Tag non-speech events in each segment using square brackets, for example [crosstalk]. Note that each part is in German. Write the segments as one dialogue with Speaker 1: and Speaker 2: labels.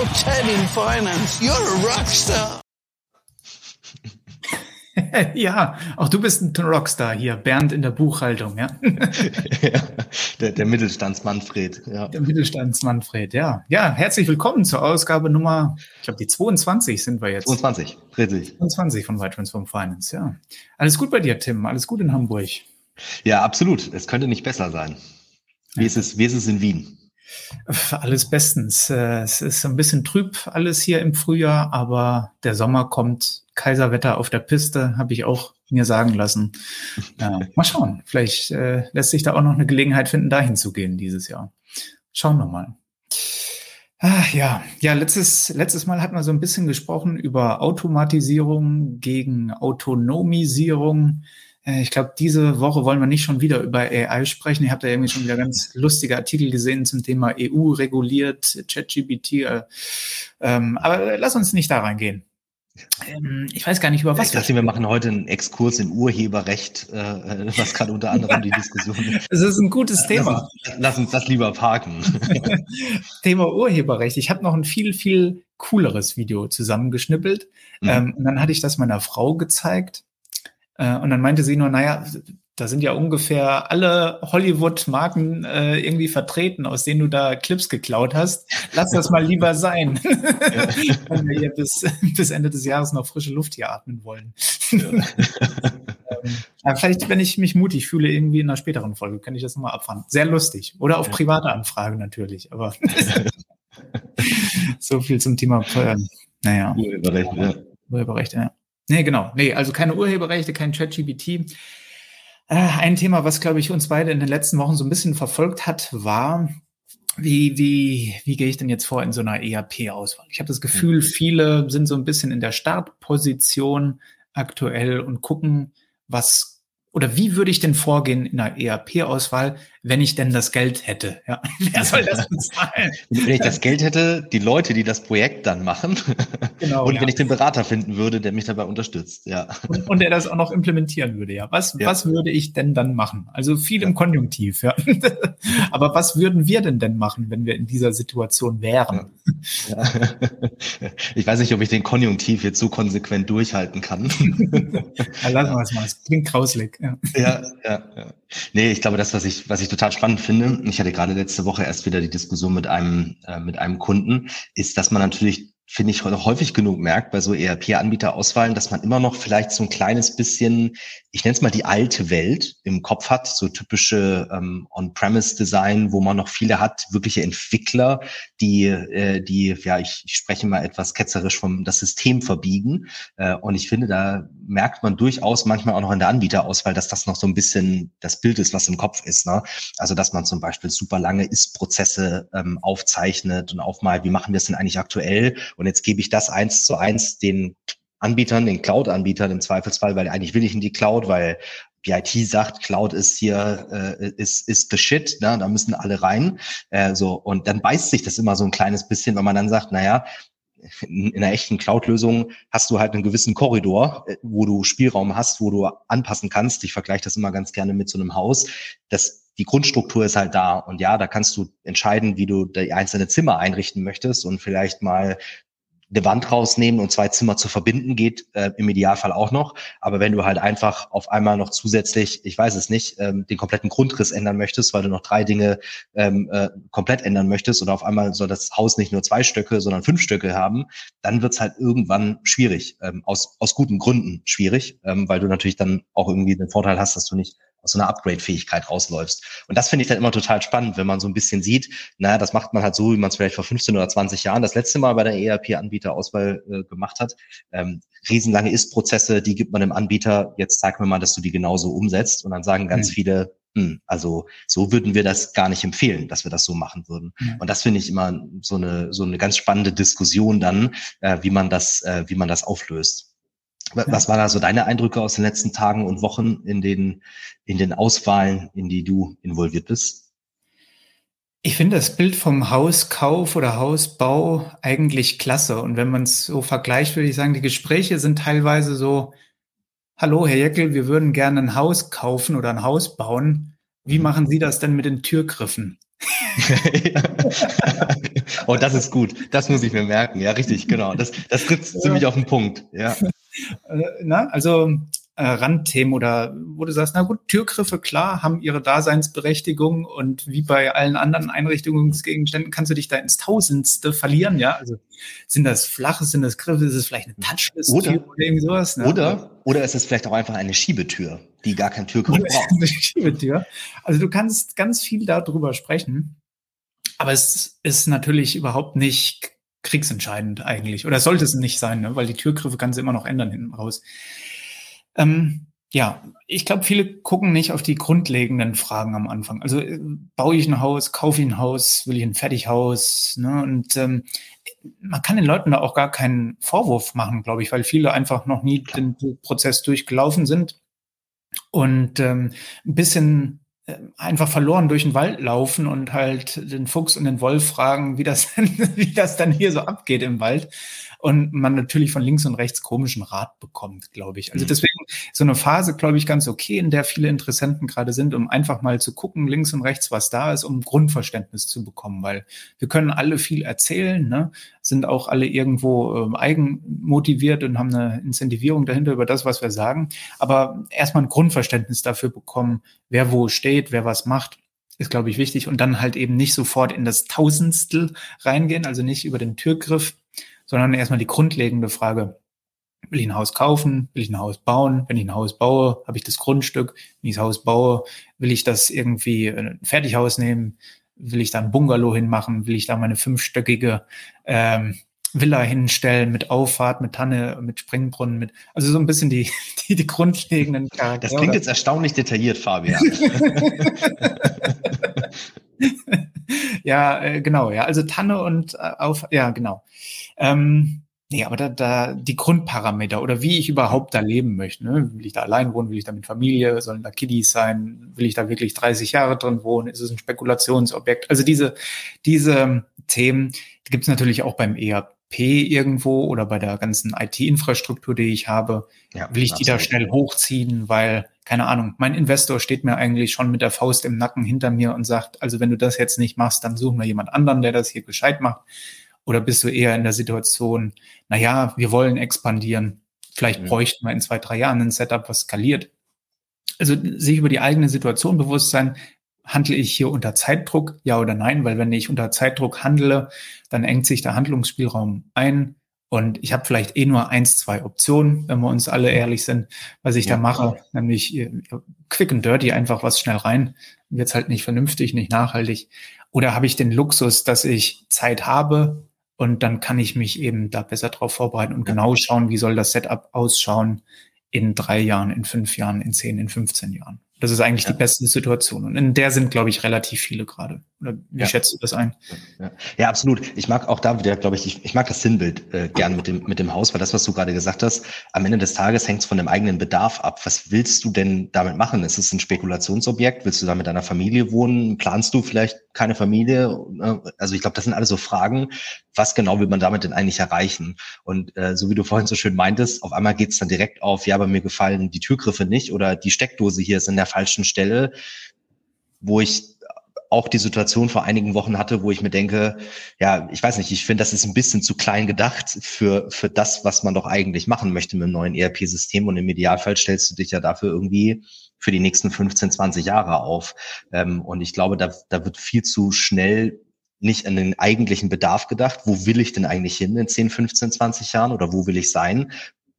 Speaker 1: Oh, Ted in Finance, you're a Rockstar. [laughs]
Speaker 2: ja, auch du bist ein Rockstar hier, Bernd in der Buchhaltung, ja. [laughs]
Speaker 3: ja der, der Mittelstandsmanfred, ja.
Speaker 2: Der Mittelstandsmanfred, ja. Ja, herzlich willkommen zur Ausgabe Nummer, ich glaube, die 22 sind wir jetzt.
Speaker 3: 22, richtig.
Speaker 2: 22 von White Transform Finance, ja. Alles gut bei dir, Tim? Alles gut in Hamburg?
Speaker 3: Ja, absolut. Es könnte nicht besser sein. Wie, ja. ist, es, wie ist es in Wien?
Speaker 2: Alles bestens. Äh, es ist ein bisschen trüb alles hier im Frühjahr, aber der Sommer kommt. Kaiserwetter auf der Piste, habe ich auch mir sagen lassen. Ja, mal schauen. Vielleicht äh, lässt sich da auch noch eine Gelegenheit finden, dahin zu gehen dieses Jahr. Schauen wir mal. Ah, ja, ja, letztes, letztes Mal hat man so ein bisschen gesprochen über Automatisierung gegen Autonomisierung. Äh, ich glaube, diese Woche wollen wir nicht schon wieder über AI sprechen. Ihr habt da irgendwie schon wieder ganz lustige Artikel gesehen zum Thema EU reguliert, ChatGPT. Äh, ähm, aber lass uns nicht da reingehen. Ähm, ich weiß gar nicht, über was.
Speaker 3: Ich dachte, wir machen heute einen Exkurs im Urheberrecht, äh, was gerade unter anderem die Diskussion [laughs]
Speaker 2: ist. Es ist ein gutes Thema.
Speaker 3: Lass uns, lass uns das lieber parken. [laughs]
Speaker 2: Thema Urheberrecht. Ich habe noch ein viel, viel cooleres Video zusammengeschnippelt. Mhm. Ähm, und dann hatte ich das meiner Frau gezeigt. Äh, und dann meinte sie nur, naja, da sind ja ungefähr alle Hollywood-Marken äh, irgendwie vertreten, aus denen du da Clips geklaut hast. Lass das mal lieber sein, wenn wir hier bis, bis Ende des Jahres noch frische Luft hier atmen wollen. [laughs] ähm, vielleicht, wenn ich mich mutig fühle, irgendwie in einer späteren Folge, kann ich das nochmal abfahren. Sehr lustig. Oder auf private Anfrage natürlich, aber [laughs] [laughs] so viel zum Thema, äh, naja. Urheberrecht, ja. Urheberrecht, ja. Nee, genau. Nee, also keine Urheberrechte, kein ChatGPT. Äh, ein Thema, was, glaube ich, uns beide in den letzten Wochen so ein bisschen verfolgt hat, war, wie, wie, wie gehe ich denn jetzt vor in so einer ERP-Auswahl? Ich habe das Gefühl, mhm. viele sind so ein bisschen in der Startposition aktuell und gucken, was oder wie würde ich denn vorgehen in einer ERP-Auswahl, wenn ich denn das Geld hätte? Ja, [laughs] wer soll das [laughs]
Speaker 3: bezahlen? wenn ich das Geld hätte, die Leute, die das Projekt dann machen. [laughs] Genau, und ja. wenn ich den Berater finden würde, der mich dabei unterstützt, ja.
Speaker 2: Und, und der das auch noch implementieren würde, ja. Was, ja. was würde ich denn dann machen? Also viel im Konjunktiv, ja. Aber was würden wir denn denn machen, wenn wir in dieser Situation wären?
Speaker 3: Ich weiß nicht, ob ich den Konjunktiv jetzt so konsequent durchhalten kann.
Speaker 2: ja, lassen wir es mal. Es klingt grauslig. Ja.
Speaker 3: ja, ja, ja. Nee, ich glaube, das, was ich, was ich total spannend finde, ich hatte gerade letzte Woche erst wieder die Diskussion mit einem, äh, mit einem Kunden, ist, dass man natürlich finde ich, häufig genug merkt bei so ERP-Anbieterauswahlen, dass man immer noch vielleicht so ein kleines bisschen, ich nenne es mal die alte Welt im Kopf hat, so typische ähm, On-Premise-Design, wo man noch viele hat, wirkliche Entwickler, die, äh, die, ja, ich, ich spreche mal etwas ketzerisch vom das System verbiegen. Äh, und ich finde, da merkt man durchaus manchmal auch noch in der Anbieterauswahl, dass das noch so ein bisschen das Bild ist, was im Kopf ist. Ne? Also, dass man zum Beispiel super lange Ist-Prozesse ähm, aufzeichnet und aufmalt, wie machen wir es denn eigentlich aktuell? Und jetzt gebe ich das eins zu eins den Anbietern, den Cloud-Anbietern im Zweifelsfall, weil eigentlich will ich in die Cloud, weil die IT sagt, Cloud ist hier, äh, ist, ist the shit, ne? da müssen alle rein. Äh, so, und dann beißt sich das immer so ein kleines bisschen, wenn man dann sagt, naja, in, in einer echten Cloud-Lösung hast du halt einen gewissen Korridor, äh, wo du Spielraum hast, wo du anpassen kannst. Ich vergleiche das immer ganz gerne mit so einem Haus. Das die Grundstruktur ist halt da. Und ja, da kannst du entscheiden, wie du die einzelne Zimmer einrichten möchtest und vielleicht mal eine Wand rausnehmen und zwei Zimmer zu verbinden geht äh, im Idealfall auch noch. Aber wenn du halt einfach auf einmal noch zusätzlich, ich weiß es nicht, ähm, den kompletten Grundriss ändern möchtest, weil du noch drei Dinge ähm, äh, komplett ändern möchtest oder auf einmal soll das Haus nicht nur zwei Stöcke, sondern fünf Stöcke haben, dann wird's halt irgendwann schwierig, ähm, aus, aus guten Gründen schwierig, ähm, weil du natürlich dann auch irgendwie den Vorteil hast, dass du nicht aus so einer Upgrade-Fähigkeit rausläufst. Und das finde ich dann immer total spannend, wenn man so ein bisschen sieht, naja, das macht man halt so, wie man es vielleicht vor 15 oder 20 Jahren das letzte Mal bei der ERP-Anbieterauswahl äh, gemacht hat. Ähm, riesenlange Ist-Prozesse, die gibt man dem Anbieter, jetzt zeig mir mal, dass du die genauso umsetzt. Und dann sagen ganz mhm. viele, hm, also so würden wir das gar nicht empfehlen, dass wir das so machen würden. Mhm. Und das finde ich immer so eine, so eine ganz spannende Diskussion dann, äh, wie man das, äh, wie man das auflöst. Was waren also deine Eindrücke aus den letzten Tagen und Wochen in den, in den Auswahlen, in die du involviert bist?
Speaker 2: Ich finde das Bild vom Hauskauf oder Hausbau eigentlich klasse. Und wenn man es so vergleicht, würde ich sagen, die Gespräche sind teilweise so, hallo, Herr Jeckel, wir würden gerne ein Haus kaufen oder ein Haus bauen. Wie mhm. machen Sie das denn mit den Türgriffen? [laughs]
Speaker 3: oh, das ist gut. Das muss ich mir merken. Ja, richtig, genau. Das, das trifft ziemlich auf den Punkt. Ja.
Speaker 2: Äh, na, also äh, Randthemen oder wo du sagst, na gut, Türgriffe, klar, haben ihre Daseinsberechtigung und wie bei allen anderen Einrichtungsgegenständen kannst du dich da ins Tausendste verlieren, ja. Also sind das flache, sind das Griffe, ist es vielleicht eine Touchless
Speaker 3: oder,
Speaker 2: oder irgendwie sowas?
Speaker 3: Ne? Oder, oder ist es vielleicht auch einfach eine Schiebetür, die gar kein Türgriff braucht. [laughs] Eine Schiebetür.
Speaker 2: Also du kannst ganz viel darüber sprechen, aber es ist natürlich überhaupt nicht kriegsentscheidend eigentlich. Oder sollte es nicht sein, ne? weil die Türgriffe kannst du immer noch ändern hinten raus. Ähm, ja, ich glaube, viele gucken nicht auf die grundlegenden Fragen am Anfang. Also äh, baue ich ein Haus, kaufe ich ein Haus, will ich ein Fertighaus? Ne? Und ähm, man kann den Leuten da auch gar keinen Vorwurf machen, glaube ich, weil viele einfach noch nie den Prozess durchgelaufen sind und ähm, ein bisschen einfach verloren durch den Wald laufen und halt den Fuchs und den Wolf fragen, wie das, [laughs] wie das dann hier so abgeht im Wald und man natürlich von links und rechts komischen Rat bekommt, glaube ich. Also mhm. deswegen so eine Phase, glaube ich, ganz okay, in der viele Interessenten gerade sind, um einfach mal zu gucken, links und rechts, was da ist, um Grundverständnis zu bekommen, weil wir können alle viel erzählen, ne? sind auch alle irgendwo ähm, eigenmotiviert und haben eine Incentivierung dahinter über das, was wir sagen. Aber erstmal ein Grundverständnis dafür bekommen, wer wo steht, wer was macht ist, glaube ich, wichtig. Und dann halt eben nicht sofort in das Tausendstel reingehen, also nicht über den Türgriff sondern erstmal die grundlegende Frage, will ich ein Haus kaufen, will ich ein Haus bauen? Wenn ich ein Haus baue, habe ich das Grundstück. Wenn ich das Haus baue, will ich das irgendwie äh, ein Fertighaus nehmen? Will ich da ein Bungalow hinmachen? Will ich da meine fünfstöckige ähm, Villa hinstellen mit Auffahrt, mit Tanne, mit Springbrunnen, mit also so ein bisschen die [laughs] die, die grundlegenden
Speaker 3: Charaktere. Das klingt jetzt erstaunlich detailliert, Fabian. [laughs]
Speaker 2: ja, äh, genau, ja, also Tanne und äh, auf, ja, genau. Ähm, nee, aber da, da die Grundparameter oder wie ich überhaupt da leben möchte. Ne? Will ich da allein wohnen? Will ich da mit Familie? Sollen da Kiddies sein? Will ich da wirklich 30 Jahre drin wohnen? Ist es ein Spekulationsobjekt? Also diese, diese Themen die gibt es natürlich auch beim ERP irgendwo oder bei der ganzen IT-Infrastruktur, die ich habe. Ja, will ich absolut. die da schnell hochziehen, weil keine Ahnung, mein Investor steht mir eigentlich schon mit der Faust im Nacken hinter mir und sagt, also wenn du das jetzt nicht machst, dann suchen wir jemand anderen, der das hier gescheit macht. Oder bist du eher in der Situation, na ja, wir wollen expandieren. Vielleicht mhm. bräuchten wir in zwei, drei Jahren ein Setup, was skaliert. Also sich über die eigene Situation bewusst sein, handle ich hier unter Zeitdruck, ja oder nein? Weil wenn ich unter Zeitdruck handle, dann engt sich der Handlungsspielraum ein. Und ich habe vielleicht eh nur eins, zwei Optionen, wenn wir uns alle ehrlich sind, was ich ja. da mache, nämlich äh, quick and dirty, einfach was schnell rein. Wird's halt nicht vernünftig, nicht nachhaltig. Oder habe ich den Luxus, dass ich Zeit habe, und dann kann ich mich eben da besser drauf vorbereiten und genau schauen, wie soll das Setup ausschauen in drei Jahren, in fünf Jahren, in zehn, in 15 Jahren. Das ist eigentlich ja. die beste Situation. Und in der sind, glaube ich, relativ viele gerade. Oder wie ja. schätzt du das ein?
Speaker 3: Ja. ja, absolut. Ich mag auch da wieder, glaube ich, ich, ich mag das Sinnbild äh, gern mit dem, mit dem Haus, weil das, was du gerade gesagt hast, am Ende des Tages hängt es von dem eigenen Bedarf ab. Was willst du denn damit machen? Ist es ein Spekulationsobjekt? Willst du da mit deiner Familie wohnen? Planst du vielleicht keine Familie? Also ich glaube, das sind alles so Fragen. Was genau will man damit denn eigentlich erreichen? Und äh, so wie du vorhin so schön meintest, auf einmal geht es dann direkt auf, ja, aber mir gefallen die Türgriffe nicht oder die Steckdose hier ist in der falschen Stelle, wo ich auch die Situation vor einigen Wochen hatte, wo ich mir denke, ja, ich weiß nicht, ich finde, das ist ein bisschen zu klein gedacht für, für das, was man doch eigentlich machen möchte mit einem neuen ERP-System. Und im Idealfall stellst du dich ja dafür irgendwie für die nächsten 15, 20 Jahre auf. Ähm, und ich glaube, da, da wird viel zu schnell nicht an den eigentlichen Bedarf gedacht. Wo will ich denn eigentlich hin in 10, 15, 20 Jahren oder wo will ich sein?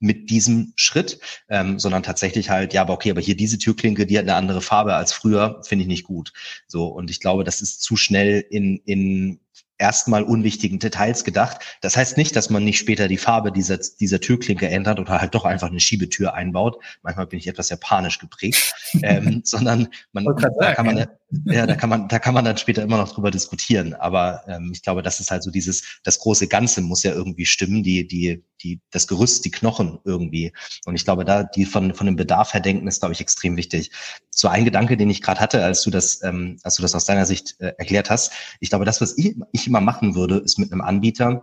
Speaker 3: Mit diesem Schritt, ähm, sondern tatsächlich halt, ja, aber okay, aber hier diese Türklinke, die hat eine andere Farbe als früher, finde ich nicht gut. So, und ich glaube, das ist zu schnell in, in erstmal unwichtigen Details gedacht. Das heißt nicht, dass man nicht später die Farbe dieser, dieser Türklinke ändert oder halt doch einfach eine Schiebetür einbaut. Manchmal bin ich etwas japanisch geprägt, [laughs] ähm, sondern man, da kann man, ja, da kann man, da kann man dann später immer noch drüber diskutieren. Aber ähm, ich glaube, das ist halt so dieses, das große Ganze muss ja irgendwie stimmen, die, die, die, das Gerüst, die Knochen irgendwie. Und ich glaube, da die von, von dem Bedarf her denken, ist, glaube ich, extrem wichtig. So ein Gedanke, den ich gerade hatte, als du das, ähm, als du das aus deiner Sicht äh, erklärt hast. Ich glaube, das, was ich, ich immer machen würde, ist mit einem Anbieter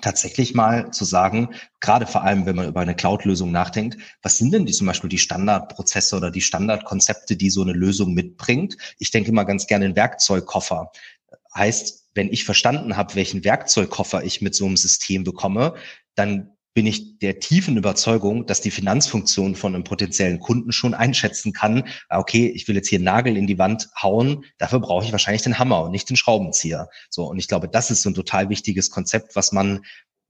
Speaker 3: tatsächlich mal zu sagen, gerade vor allem, wenn man über eine Cloud-Lösung nachdenkt, was sind denn die zum Beispiel die Standardprozesse oder die Standardkonzepte, die so eine Lösung mitbringt? Ich denke immer ganz gerne in Werkzeugkoffer. Heißt, wenn ich verstanden habe, welchen Werkzeugkoffer ich mit so einem System bekomme, dann bin ich der tiefen Überzeugung, dass die Finanzfunktion von einem potenziellen Kunden schon einschätzen kann, ah, okay, ich will jetzt hier einen Nagel in die Wand hauen, dafür brauche ich wahrscheinlich den Hammer und nicht den Schraubenzieher. So, und ich glaube, das ist so ein total wichtiges Konzept, was man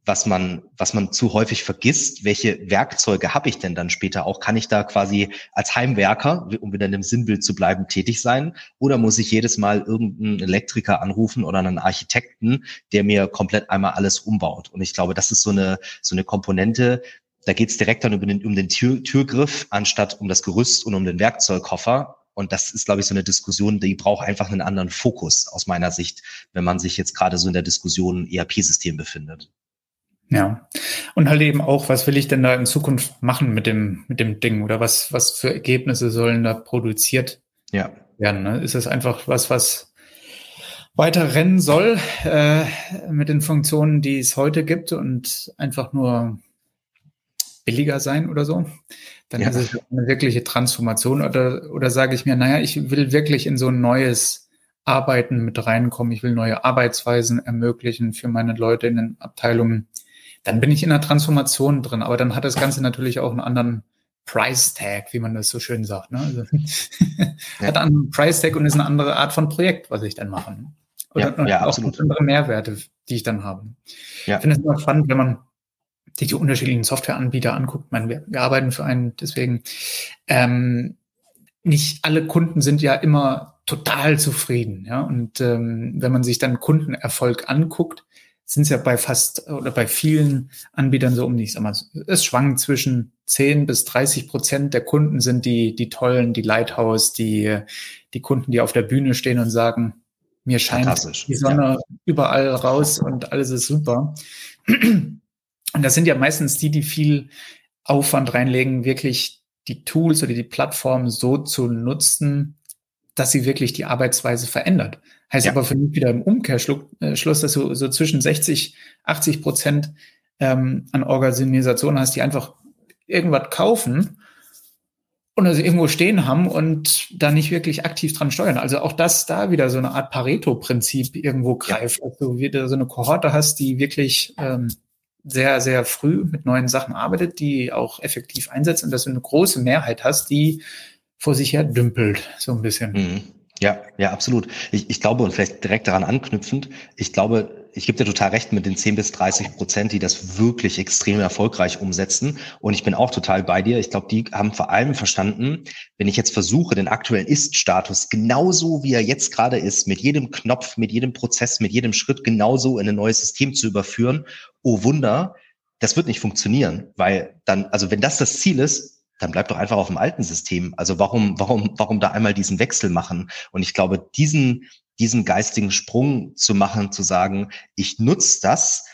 Speaker 3: was man, was man zu häufig vergisst, welche Werkzeuge habe ich denn dann später auch? Kann ich da quasi als Heimwerker, um wieder in dem Sinnbild zu bleiben, tätig sein? Oder muss ich jedes Mal irgendeinen Elektriker anrufen oder einen Architekten, der mir komplett einmal alles umbaut? Und ich glaube, das ist so eine, so eine Komponente, da geht es direkt dann um den, um den Tür, Türgriff, anstatt um das Gerüst und um den Werkzeugkoffer. Und das ist, glaube ich, so eine Diskussion, die braucht einfach einen anderen Fokus aus meiner Sicht, wenn man sich jetzt gerade so in der Diskussion ERP-System befindet.
Speaker 2: Ja. Und halt eben auch, was will ich denn da in Zukunft machen mit dem, mit dem Ding oder was, was für Ergebnisse sollen da produziert ja. werden? Ne? Ist es einfach was, was weiter rennen soll äh, mit den Funktionen, die es heute gibt und einfach nur billiger sein oder so? Dann ja. ist es eine wirkliche Transformation oder, oder sage ich mir, naja, ich will wirklich in so ein neues Arbeiten mit reinkommen. Ich will neue Arbeitsweisen ermöglichen für meine Leute in den Abteilungen dann bin ich in der Transformation drin. Aber dann hat das Ganze natürlich auch einen anderen Price Tag, wie man das so schön sagt. Ne? Also, [laughs] ja. Hat einen Price Tag und ist eine andere Art von Projekt, was ich dann mache. Oder ja, ja, auch absolut. andere Mehrwerte, die ich dann habe. Ja. Ich finde es immer spannend, wenn man sich die unterschiedlichen Softwareanbieter anguckt. meine, wir, wir arbeiten für einen, deswegen ähm, nicht alle Kunden sind ja immer total zufrieden. Ja? Und ähm, wenn man sich dann Kundenerfolg anguckt, sind es ja bei fast oder bei vielen Anbietern so um mal, es schwankt zwischen 10 bis 30 Prozent der Kunden sind die, die tollen, die Lighthouse, die, die Kunden, die auf der Bühne stehen und sagen, mir scheint die Sonne ja. überall raus und alles ist super. Und das sind ja meistens die, die viel Aufwand reinlegen, wirklich die Tools oder die Plattform so zu nutzen, dass sie wirklich die Arbeitsweise verändert. Heißt ja. aber für mich wieder im Umkehrschluss, äh, dass du so zwischen 60, 80 Prozent ähm, an Organisationen hast, die einfach irgendwas kaufen und also irgendwo stehen haben und da nicht wirklich aktiv dran steuern. Also auch das da wieder so eine Art Pareto-Prinzip irgendwo greift, ja. dass du wieder so eine Kohorte hast, die wirklich ähm, sehr, sehr früh mit neuen Sachen arbeitet, die auch effektiv einsetzt und dass du eine große Mehrheit hast, die vor sich her dümpelt, so ein bisschen. Mhm.
Speaker 3: Ja, ja, absolut. Ich, ich glaube, und vielleicht direkt daran anknüpfend, ich glaube, ich gebe dir total recht mit den 10 bis 30 Prozent, die das wirklich extrem erfolgreich umsetzen. Und ich bin auch total bei dir. Ich glaube, die haben vor allem verstanden, wenn ich jetzt versuche, den aktuellen Ist-Status genauso wie er jetzt gerade ist, mit jedem Knopf, mit jedem Prozess, mit jedem Schritt genauso in ein neues System zu überführen, oh Wunder, das wird nicht funktionieren, weil dann, also wenn das das Ziel ist, dann bleib doch einfach auf dem alten System. Also warum, warum, warum da einmal diesen Wechsel machen? Und ich glaube, diesen, diesen geistigen Sprung zu machen, zu sagen, ich nutze das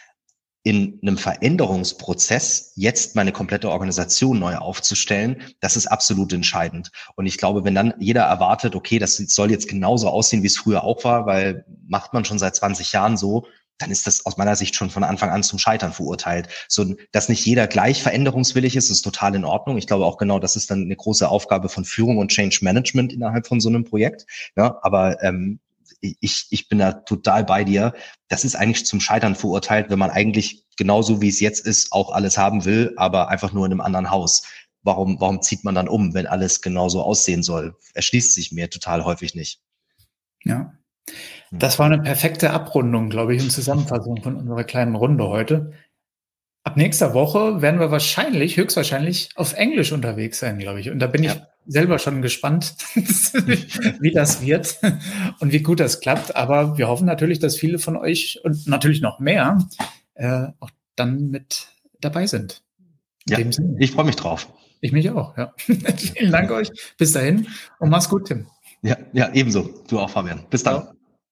Speaker 3: in einem Veränderungsprozess, jetzt meine komplette Organisation neu aufzustellen, das ist absolut entscheidend. Und ich glaube, wenn dann jeder erwartet, okay, das soll jetzt genauso aussehen, wie es früher auch war, weil macht man schon seit 20 Jahren so, dann ist das aus meiner Sicht schon von Anfang an zum Scheitern verurteilt. So, dass nicht jeder gleich veränderungswillig ist, ist total in Ordnung. Ich glaube auch genau, das ist dann eine große Aufgabe von Führung und Change Management innerhalb von so einem Projekt. Ja, aber ähm, ich, ich bin da total bei dir. Das ist eigentlich zum Scheitern verurteilt, wenn man eigentlich genauso wie es jetzt ist, auch alles haben will, aber einfach nur in einem anderen Haus. Warum, warum zieht man dann um, wenn alles genauso aussehen soll? Erschließt sich mir total häufig nicht.
Speaker 2: Ja, das war eine perfekte Abrundung, glaube ich, und Zusammenfassung von unserer kleinen Runde heute. Ab nächster Woche werden wir wahrscheinlich, höchstwahrscheinlich auf Englisch unterwegs sein, glaube ich. Und da bin ja. ich selber schon gespannt, [laughs] wie das wird und wie gut das klappt. Aber wir hoffen natürlich, dass viele von euch und natürlich noch mehr äh, auch dann mit dabei sind.
Speaker 3: In ja, ich freue mich drauf.
Speaker 2: Ich mich auch, ja. [laughs] Vielen Dank euch. Bis dahin und mach's gut, Tim.
Speaker 3: Ja, ja, ebenso. Du auch, Fabian. Bis dann. Ja.